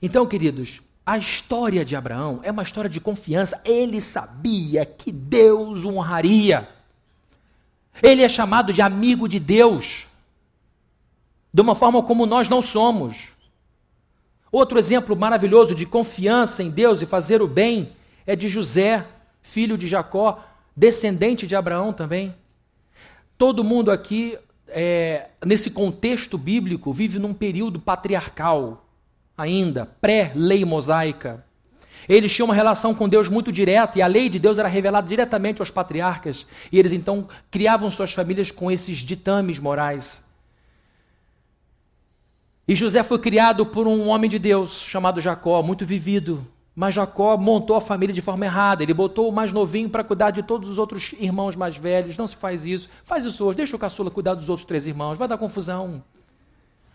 Então, queridos, a história de Abraão é uma história de confiança. Ele sabia que Deus o honraria. Ele é chamado de amigo de Deus. De uma forma como nós não somos. Outro exemplo maravilhoso de confiança em Deus e fazer o bem é de José, filho de Jacó, descendente de Abraão também. Todo mundo aqui, é, nesse contexto bíblico, vive num período patriarcal, ainda, pré-lei mosaica. Eles tinham uma relação com Deus muito direta e a lei de Deus era revelada diretamente aos patriarcas. E eles então criavam suas famílias com esses ditames morais. E José foi criado por um homem de Deus chamado Jacó, muito vivido, mas Jacó montou a família de forma errada. Ele botou o mais novinho para cuidar de todos os outros irmãos mais velhos. Não se faz isso. Faz isso hoje. Deixa o caçula cuidar dos outros três irmãos. Vai dar confusão.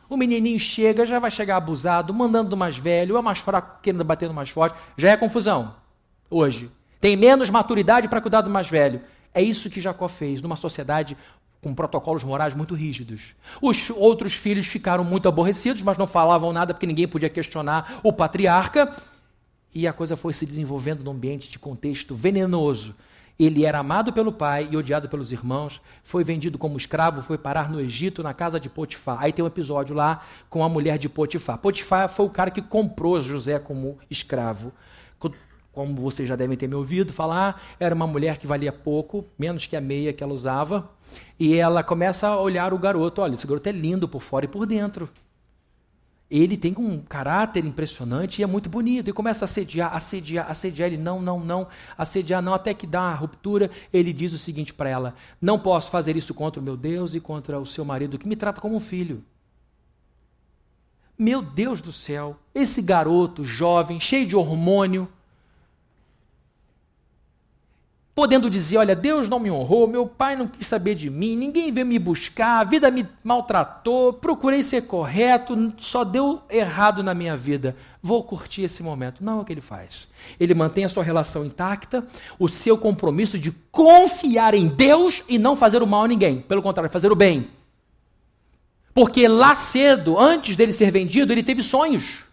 O menininho chega, já vai chegar abusado, mandando do mais velho, é mais fraco, querendo bater no mais forte. Já é confusão. Hoje. Tem menos maturidade para cuidar do mais velho. É isso que Jacó fez numa sociedade com protocolos morais muito rígidos. Os outros filhos ficaram muito aborrecidos, mas não falavam nada porque ninguém podia questionar o patriarca. E a coisa foi se desenvolvendo num ambiente de contexto venenoso. Ele era amado pelo pai e odiado pelos irmãos, foi vendido como escravo, foi parar no Egito, na casa de Potifar. Aí tem um episódio lá com a mulher de Potifar. Potifar foi o cara que comprou José como escravo. Como vocês já devem ter me ouvido falar, era uma mulher que valia pouco, menos que a meia que ela usava. E ela começa a olhar o garoto. Olha, esse garoto é lindo por fora e por dentro ele tem um caráter impressionante e é muito bonito. E começa a assediar, assediar, assediar. Ele, não, não, não, assediar, não. Até que dá uma ruptura, ele diz o seguinte para ela: Não posso fazer isso contra o meu Deus e contra o seu marido, que me trata como um filho. Meu Deus do céu, esse garoto jovem, cheio de hormônio, podendo dizer: Olha, Deus não me honrou, meu pai não quis saber de mim, ninguém veio me buscar, a vida me maltratou, procurei ser correto, só deu errado na minha vida. Vou curtir esse momento. Não é o que ele faz. Ele mantém a sua relação intacta, o seu compromisso de confiar em Deus e não fazer o mal a ninguém. Pelo contrário, fazer o bem. Porque lá cedo, antes dele ser vendido, ele teve sonhos.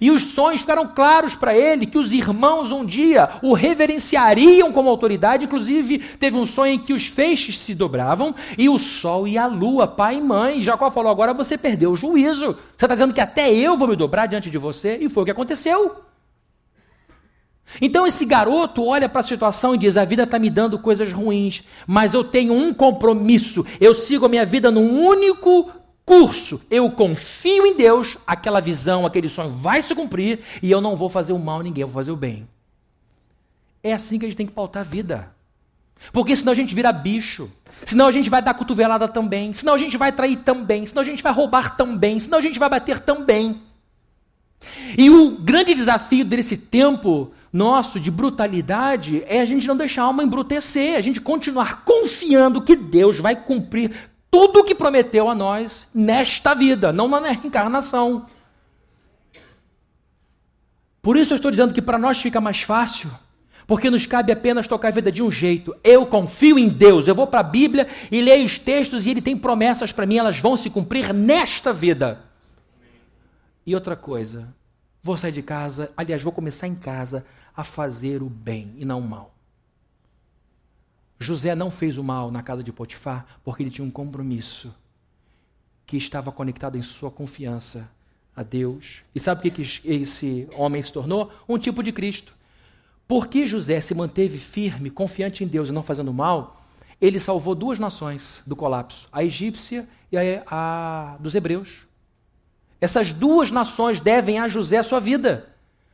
E os sonhos ficaram claros para ele que os irmãos um dia o reverenciariam como autoridade. Inclusive, teve um sonho em que os feixes se dobravam e o sol e a lua, pai e mãe. Jacó falou: agora você perdeu o juízo. Você está dizendo que até eu vou me dobrar diante de você? E foi o que aconteceu. Então esse garoto olha para a situação e diz: a vida está me dando coisas ruins, mas eu tenho um compromisso. Eu sigo a minha vida num único curso, eu confio em Deus, aquela visão, aquele sonho vai se cumprir e eu não vou fazer o mal a ninguém, eu vou fazer o bem. É assim que a gente tem que pautar a vida. Porque senão a gente vira bicho. Senão a gente vai dar cotovelada também. Senão a gente vai trair também. Senão a gente vai roubar também. Senão a gente vai bater também. E o grande desafio desse tempo nosso de brutalidade é a gente não deixar a alma embrutecer, a gente continuar confiando que Deus vai cumprir tudo o que prometeu a nós nesta vida, não na reencarnação. Por isso eu estou dizendo que para nós fica mais fácil, porque nos cabe apenas tocar a vida de um jeito. Eu confio em Deus, eu vou para a Bíblia e leio os textos e Ele tem promessas para mim, elas vão se cumprir nesta vida. E outra coisa, vou sair de casa, aliás, vou começar em casa a fazer o bem e não o mal. José não fez o mal na casa de Potifar porque ele tinha um compromisso que estava conectado em sua confiança a Deus. E sabe o que esse homem se tornou? Um tipo de Cristo. Porque José se manteve firme, confiante em Deus e não fazendo mal, ele salvou duas nações do colapso: a egípcia e a, a dos hebreus. Essas duas nações devem a José a sua vida.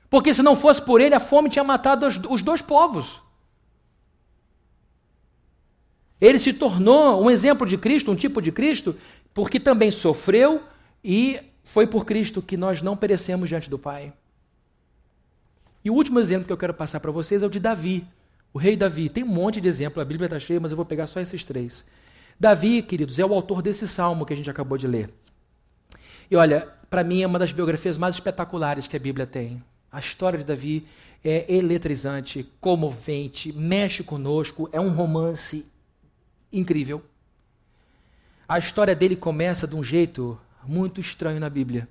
Porque se não fosse por ele, a fome tinha matado os, os dois povos. Ele se tornou um exemplo de Cristo, um tipo de Cristo, porque também sofreu e foi por Cristo que nós não perecemos diante do Pai. E o último exemplo que eu quero passar para vocês é o de Davi, o rei Davi. Tem um monte de exemplo, a Bíblia está cheia, mas eu vou pegar só esses três. Davi, queridos, é o autor desse salmo que a gente acabou de ler. E olha, para mim é uma das biografias mais espetaculares que a Bíblia tem. A história de Davi é eletrizante, comovente, mexe conosco, é um romance incrível. A história dele começa de um jeito muito estranho na Bíblia.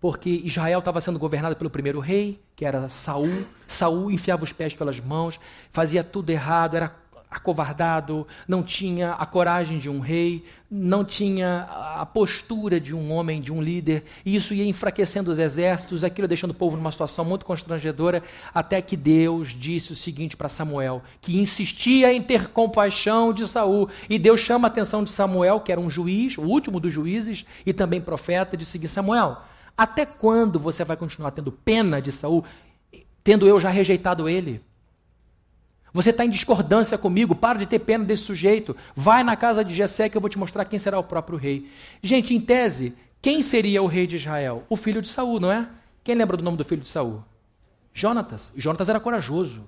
Porque Israel estava sendo governado pelo primeiro rei, que era Saul. Saul enfiava os pés pelas mãos, fazia tudo errado, era acovardado, não tinha a coragem de um rei, não tinha a postura de um homem, de um líder, e isso ia enfraquecendo os exércitos, aquilo deixando o povo numa situação muito constrangedora, até que Deus disse o seguinte para Samuel, que insistia em ter compaixão de Saul, e Deus chama a atenção de Samuel, que era um juiz, o último dos juízes e também profeta, de seguir Samuel. Até quando você vai continuar tendo pena de Saul, tendo eu já rejeitado ele? Você está em discordância comigo, para de ter pena desse sujeito. Vai na casa de Jessé que eu vou te mostrar quem será o próprio rei. Gente, em tese, quem seria o rei de Israel? O filho de Saul, não é? Quem lembra do nome do filho de Saul? Jonatas. Jonatas era corajoso.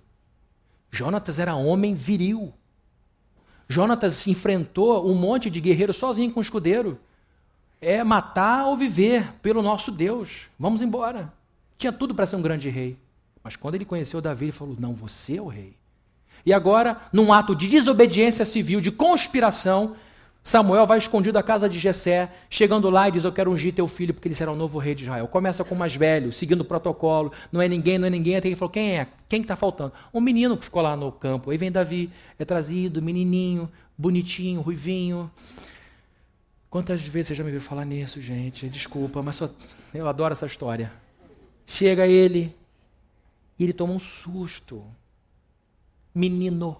Jonatas era homem viril. Jonatas enfrentou um monte de guerreiros sozinho com um escudeiro. É matar ou viver pelo nosso Deus. Vamos embora. Tinha tudo para ser um grande rei. Mas quando ele conheceu Davi, ele falou: Não, você é o rei. E agora, num ato de desobediência civil, de conspiração, Samuel vai escondido à casa de Jessé, chegando lá e diz: Eu quero ungir teu filho, porque ele será o novo rei de Israel. Começa com o mais velho, seguindo o protocolo, não é ninguém, não é ninguém. Até ele falou: Quem é? Quem está faltando? Um menino que ficou lá no campo. Aí vem Davi, é trazido, menininho, bonitinho, ruivinho. Quantas vezes você já me viu falar nisso, gente? Desculpa, mas só... eu adoro essa história. Chega ele e ele toma um susto menino,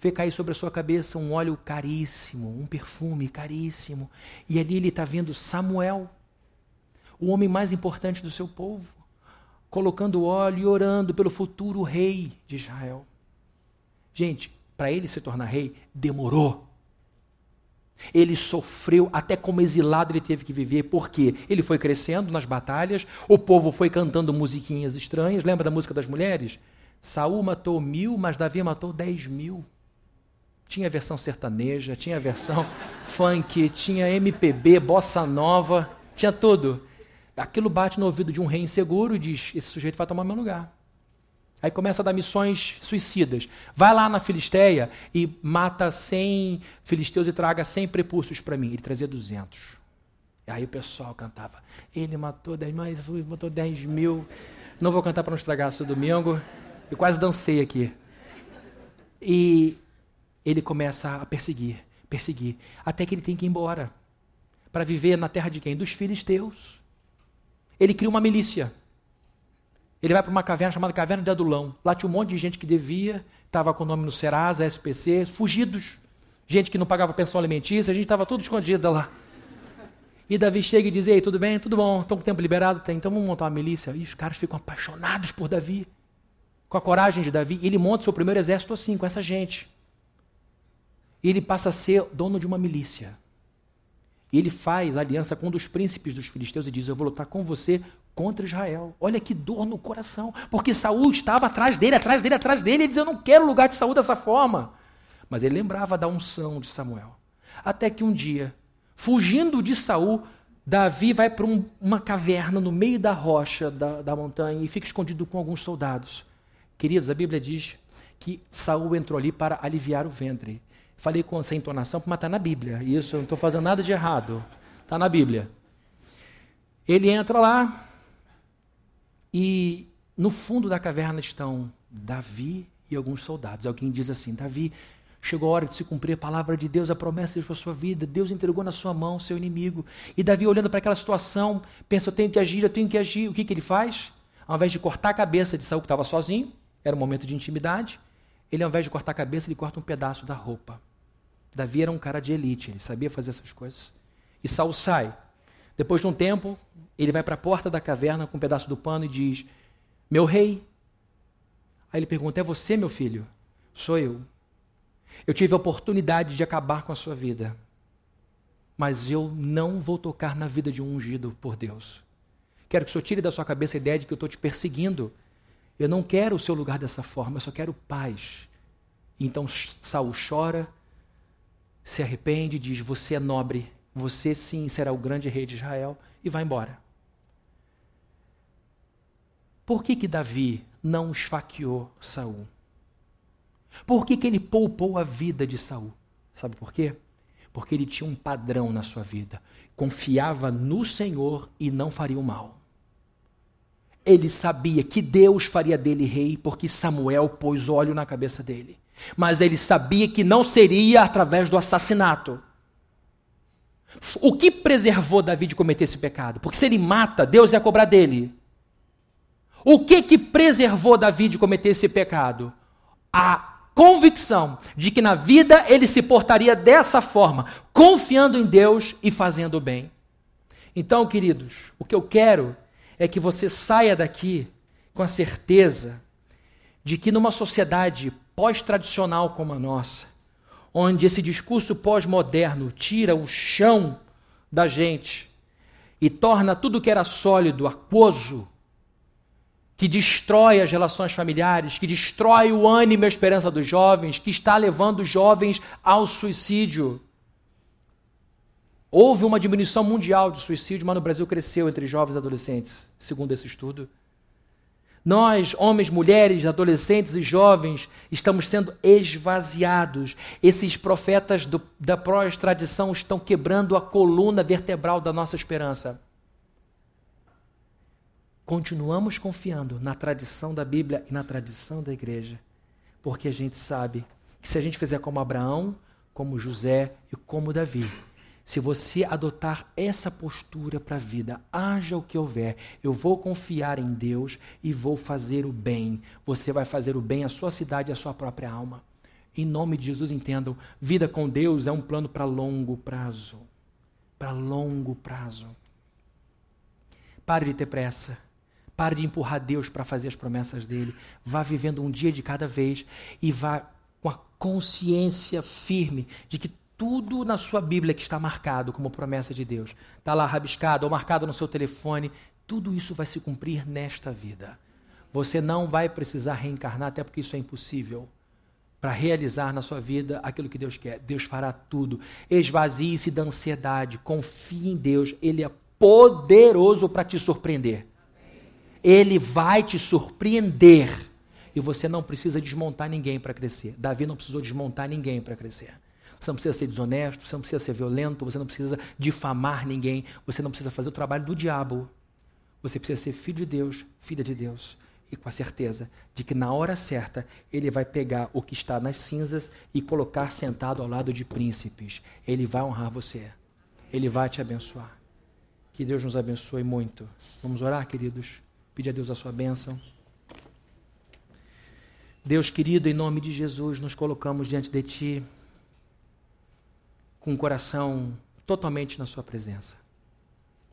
vê cair sobre a sua cabeça um óleo caríssimo, um perfume caríssimo. E ali ele está vendo Samuel, o homem mais importante do seu povo, colocando óleo e orando pelo futuro rei de Israel. Gente, para ele se tornar rei, demorou. Ele sofreu, até como exilado ele teve que viver, porque ele foi crescendo nas batalhas, o povo foi cantando musiquinhas estranhas. Lembra da música das mulheres? Saul matou mil, mas Davi matou dez mil. Tinha versão sertaneja, tinha versão funk, tinha MPB, bossa nova, tinha tudo. Aquilo bate no ouvido de um rei inseguro e diz: esse sujeito vai tomar meu lugar. Aí começa a dar missões suicidas. Vai lá na Filisteia e mata 100 filisteus e traga 100 prepúcios para mim. Ele trazia 200. Aí o pessoal cantava: Ele matou 10 mil, matou 10 mil. Não vou cantar para não estragar seu domingo. Eu quase dancei aqui. E ele começa a perseguir, perseguir, até que ele tem que ir embora para viver na terra de quem? Dos filisteus. Ele cria uma milícia. Ele vai para uma caverna chamada Caverna de Adulão. Lá tinha um monte de gente que devia, estava com o nome no Serasa, SPC, fugidos. Gente que não pagava pensão alimentícia, a gente estava tudo escondido lá. E Davi chega e diz: Ei, tudo bem? Tudo bom? Estão com tempo liberado? Tem. Então vamos montar uma milícia. E os caras ficam apaixonados por Davi com a coragem de Davi, ele monta seu primeiro exército assim, com essa gente. E ele passa a ser dono de uma milícia. E ele faz aliança com um dos príncipes dos filisteus e diz: Eu vou lutar com você contra Israel. Olha que dor no coração, porque Saul estava atrás dele, atrás dele, atrás dele. Ele diz: Eu não quero lugar de Saul dessa forma. Mas ele lembrava da unção de Samuel. Até que um dia, fugindo de Saul, Davi vai para um, uma caverna no meio da rocha da, da montanha e fica escondido com alguns soldados. Queridos, a Bíblia diz que Saul entrou ali para aliviar o ventre. Falei com essa entonação, mas está na Bíblia. Isso, eu não estou fazendo nada de errado. Está na Bíblia. Ele entra lá e no fundo da caverna estão Davi e alguns soldados. Alguém diz assim: Davi, chegou a hora de se cumprir a palavra de Deus, a promessa de sua vida. Deus entregou na sua mão o seu inimigo. E Davi, olhando para aquela situação, pensa: eu tenho que agir, eu tenho que agir. O que, que ele faz? Ao invés de cortar a cabeça de Saul, que estava sozinho, era um momento de intimidade. Ele, ao invés de cortar a cabeça, ele corta um pedaço da roupa. Davi era um cara de elite, ele sabia fazer essas coisas. E Saul sai. Depois de um tempo, ele vai para a porta da caverna com um pedaço do pano e diz: Meu rei. Aí ele pergunta: É você, meu filho? Sou eu. Eu tive a oportunidade de acabar com a sua vida, mas eu não vou tocar na vida de um ungido por Deus. Quero que o senhor tire da sua cabeça a ideia de que eu estou te perseguindo. Eu não quero o seu lugar dessa forma, eu só quero paz. Então Saul chora, se arrepende, diz: Você é nobre, você sim será o grande rei de Israel, e vai embora. Por que que Davi não esfaqueou Saul? Por que, que ele poupou a vida de Saul? Sabe por quê? Porque ele tinha um padrão na sua vida. Confiava no Senhor e não faria o mal. Ele sabia que Deus faria dele rei porque Samuel pôs óleo na cabeça dele. Mas ele sabia que não seria através do assassinato. O que preservou Davi de cometer esse pecado? Porque se ele mata, Deus ia cobrar dele. O que que preservou Davi de cometer esse pecado? A convicção de que na vida ele se portaria dessa forma, confiando em Deus e fazendo o bem. Então, queridos, o que eu quero é que você saia daqui com a certeza de que numa sociedade pós-tradicional como a nossa, onde esse discurso pós-moderno tira o chão da gente e torna tudo que era sólido aquoso, que destrói as relações familiares, que destrói o ânimo e a esperança dos jovens, que está levando jovens ao suicídio. Houve uma diminuição mundial de suicídio, mas no Brasil cresceu entre jovens e adolescentes, segundo esse estudo. Nós, homens, mulheres, adolescentes e jovens, estamos sendo esvaziados. Esses profetas do, da pós-tradição estão quebrando a coluna vertebral da nossa esperança. Continuamos confiando na tradição da Bíblia e na tradição da igreja, porque a gente sabe que se a gente fizer como Abraão, como José e como Davi, se você adotar essa postura para a vida, haja o que houver, eu vou confiar em Deus e vou fazer o bem. Você vai fazer o bem à sua cidade e à sua própria alma. Em nome de Jesus, entendam: vida com Deus é um plano para longo prazo. Para longo prazo. Pare de ter pressa. Pare de empurrar Deus para fazer as promessas dele. Vá vivendo um dia de cada vez e vá com a consciência firme de que tudo na sua Bíblia que está marcado como promessa de Deus, está lá rabiscado ou marcado no seu telefone, tudo isso vai se cumprir nesta vida. Você não vai precisar reencarnar, até porque isso é impossível, para realizar na sua vida aquilo que Deus quer. Deus fará tudo. Esvazie-se da ansiedade, confie em Deus, Ele é poderoso para te surpreender. Ele vai te surpreender. E você não precisa desmontar ninguém para crescer. Davi não precisou desmontar ninguém para crescer. Você não precisa ser desonesto, você não precisa ser violento, você não precisa difamar ninguém, você não precisa fazer o trabalho do diabo. Você precisa ser filho de Deus, filha de Deus. E com a certeza de que na hora certa ele vai pegar o que está nas cinzas e colocar sentado ao lado de príncipes. Ele vai honrar você. Ele vai te abençoar. Que Deus nos abençoe muito. Vamos orar, queridos? Pedir a Deus a sua bênção. Deus querido, em nome de Jesus, nos colocamos diante de Ti com o coração totalmente na Sua presença.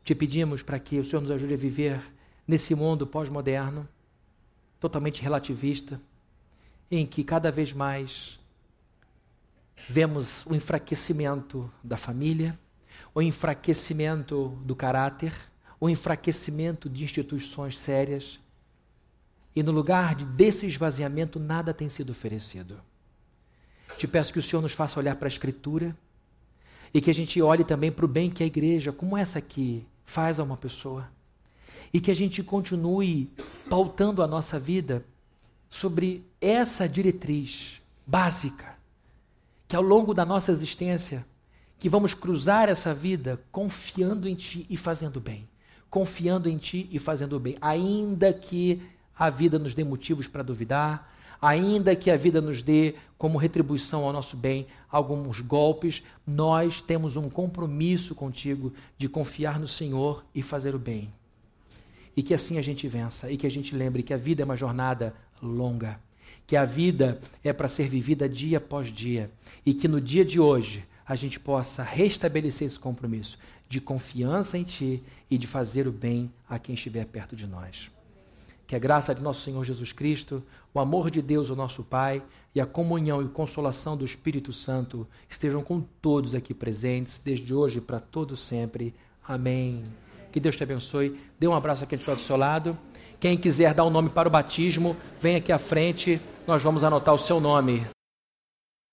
Te pedimos para que o Senhor nos ajude a viver nesse mundo pós-moderno, totalmente relativista, em que cada vez mais vemos o enfraquecimento da família, o enfraquecimento do caráter, o enfraquecimento de instituições sérias. E no lugar de, desse esvaziamento, nada tem sido oferecido. Te peço que o Senhor nos faça olhar para a Escritura e que a gente olhe também para o bem que a igreja, como essa aqui, faz a uma pessoa. E que a gente continue pautando a nossa vida sobre essa diretriz básica, que ao longo da nossa existência, que vamos cruzar essa vida confiando em Ti e fazendo bem. Confiando em Ti e fazendo bem. Ainda que a vida nos dê motivos para duvidar, ainda que a vida nos dê como retribuição ao nosso bem alguns golpes, nós temos um compromisso contigo de confiar no Senhor e fazer o bem. E que assim a gente vença, e que a gente lembre que a vida é uma jornada longa, que a vida é para ser vivida dia após dia, e que no dia de hoje a gente possa restabelecer esse compromisso de confiança em Ti e de fazer o bem a quem estiver perto de nós. Que a graça de nosso Senhor Jesus Cristo, o amor de Deus, o nosso Pai, e a comunhão e consolação do Espírito Santo estejam com todos aqui presentes, desde hoje para todo sempre. Amém. Que Deus te abençoe. Dê um abraço a quem está do seu lado. Quem quiser dar o um nome para o batismo, vem aqui à frente, nós vamos anotar o seu nome.